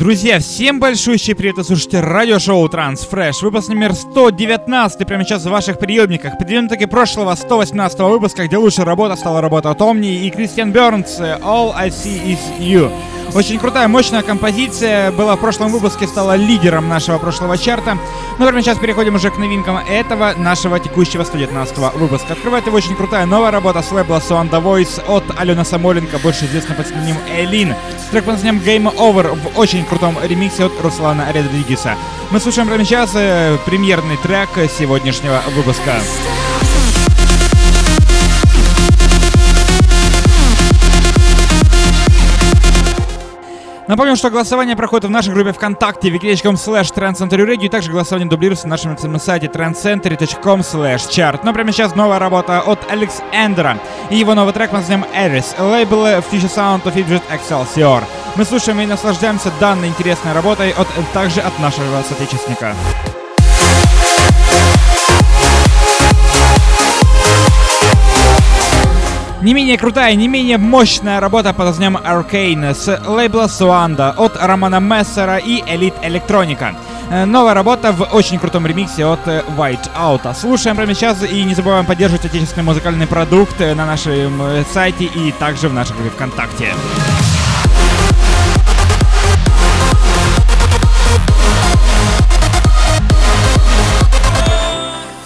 Друзья, всем большущий привет, вы слушаете радиошоу Transfresh, выпуск номер 119 прямо сейчас в ваших приемниках. Предвидим-таки прошлого 118 выпуска, где лучшая работа стала работа от Omni и Кристиан Бернс All I See Is You. Очень крутая, мощная композиция была в прошлом выпуске, стала лидером нашего прошлого чарта. Но прямо сейчас переходим уже к новинкам этого нашего текущего 119 выпуска. Открывает его очень крутая новая работа с лейбла Swan The Voice от Алена Самоленко, больше известна под именем Элин. Трек под названием Game Over в очень крутом ремиксе от Руслана Родригеса. Мы слушаем прямо сейчас э, премьерный трек сегодняшнего выпуска. Напомню, что голосование проходит в нашей группе ВКонтакте wiki.com slash trendcenterradio и также голосование дублируется на нашем сайте trendcenter.com slash chart. Но прямо сейчас новая работа от Алекс Эндера и его новый трек под названием Eris, лейбл Future Sound of Egypt Excelsior. Мы слушаем и наслаждаемся данной интересной работой от, также от нашего соотечественника. Не менее крутая, не менее мощная работа под названием Arcane с лейбла Суанда от Романа Мессера и Elite Electronica. Э, новая работа в очень крутом ремиксе от э, White Out. Слушаем прямо сейчас и не забываем поддерживать отечественный музыкальный продукт э, на нашем сайте и также в нашей группе ВКонтакте.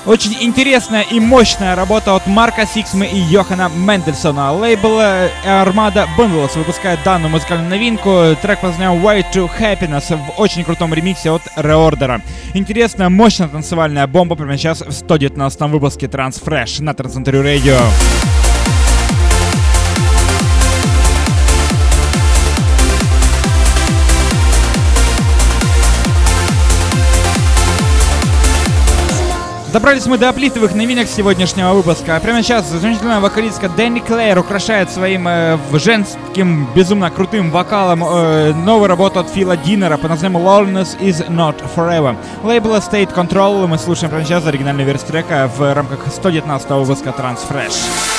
Очень интересная и мощная работа от Марка Сиксмы и Йохана Мендельсона. Лейбл Armada Bundles выпускает данную музыкальную новинку. Трек под названием Way to Happiness в очень крутом ремиксе от Reorder. Интересная, мощная танцевальная бомба прямо сейчас в 119 выпуске Transfresh на Трансцентре Radio. Добрались мы до оплитовых новинок сегодняшнего выпуска. А прямо сейчас замечательная вокалистка Дэнни Клэйр украшает своим э, женским безумно крутым вокалом э, новую работу от Фила Динера под названием Loneliness is Not Forever. Лейбл State Control мы слушаем прямо сейчас оригинальный версию трека в рамках 119 выпуска Transfresh.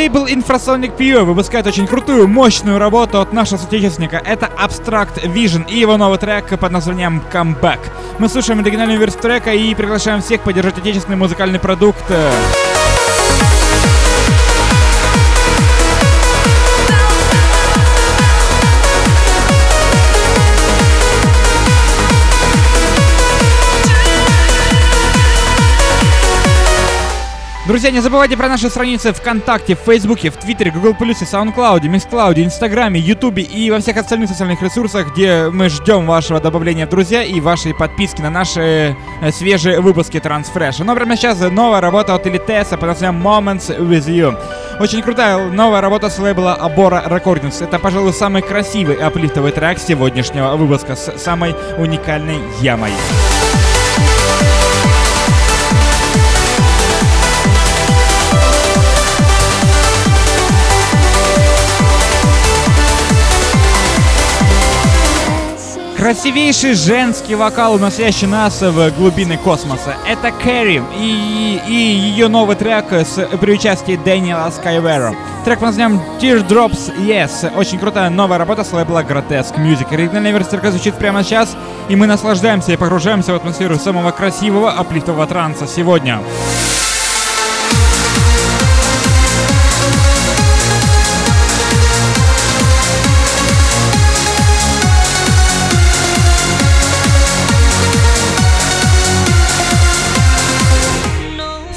Лейбл Infrasonic Pure выпускает очень крутую, мощную работу от нашего соотечественника. Это Abstract Vision и его новый трек под названием Comeback. Мы слушаем оригинальную версию трека и приглашаем всех поддержать отечественный музыкальный продукт. Друзья, не забывайте про наши страницы ВКонтакте, в Фейсбуке, в Твиттере, Google SoundCloud, Мисклауде, Инстаграме, Ютубе и во всех остальных социальных ресурсах, где мы ждем вашего добавления, друзья, и вашей подписки на наши э, свежие выпуски Transfresh. Но прямо сейчас новая работа от Elitesa под названием Moments With You. Очень крутая новая работа с лейбла Abora Recordings. Это, пожалуй, самый красивый аплифтовый трек сегодняшнего выпуска с самой уникальной ямой. Красивейший женский вокал, уносящий нас в глубины космоса. Это Кэрри и, и ее новый трек с, при участии Дэниела Скайвера. Трек под названием Teardrops Yes. Очень крутая новая работа с лейбла Grotesque Music. Оригинальная версия трека звучит прямо сейчас, и мы наслаждаемся и погружаемся в атмосферу самого красивого аплифтового транса сегодня.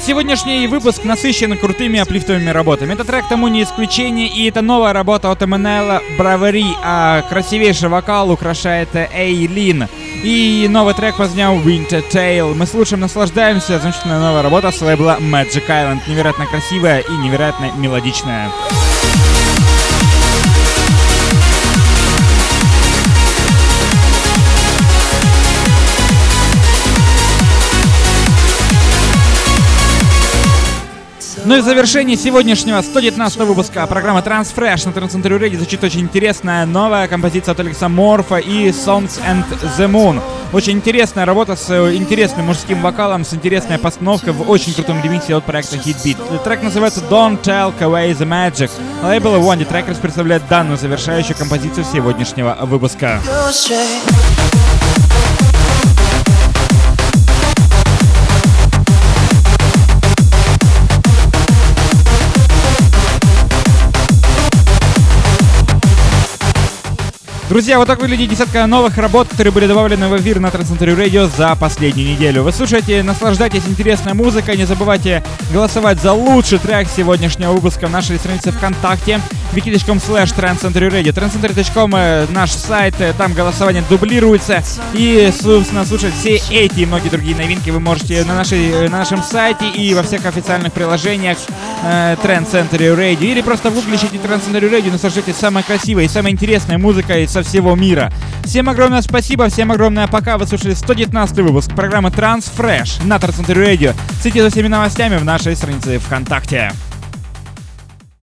Сегодняшний выпуск насыщен крутыми аплифтовыми работами. Этот трек тому не исключение, и это новая работа от Эммануэла Бравери, а красивейший вокал украшает Эйлин. И новый трек названием Winter Tale. Мы слушаем, наслаждаемся. Замечательная новая работа с лейбла Magic Island. Невероятно красивая и невероятно мелодичная. Ну и в завершении сегодняшнего 119 выпуска программы Transfresh на Трансцентре Реди звучит очень интересная новая композиция от Алекса Морфа и Songs and the Moon. Очень интересная работа с э, интересным мужским вокалом, с интересной постановкой в очень крутом ремиксе от проекта Hitbeat. Трек называется Don't Tell Away the Magic. Лейбл One Trackers представляет данную завершающую композицию сегодняшнего выпуска. Друзья, вот так выглядит десятка новых работ, которые были добавлены в эфир на Трансцентре Радио за последнюю неделю. Вы слушаете, наслаждайтесь интересной музыкой, не забывайте голосовать за лучший трек сегодняшнего выпуска в нашей странице ВКонтакте. Wiki.com slash trendcenterradio trendcenter.com э, наш сайт, э, там голосование дублируется. И, собственно, слушать все эти и многие другие новинки вы можете на, нашей, э, на нашем сайте и во всех официальных приложениях э, Trend Center Radio или просто в гугле ищите Trend Center Radio наслаждайтесь самой красивой и самой интересной музыкой со всего мира. Всем огромное спасибо, всем огромное пока. Вы слушали 119 выпуск программы Trans Fresh на Center Radio. Следите за всеми новостями в нашей странице ВКонтакте.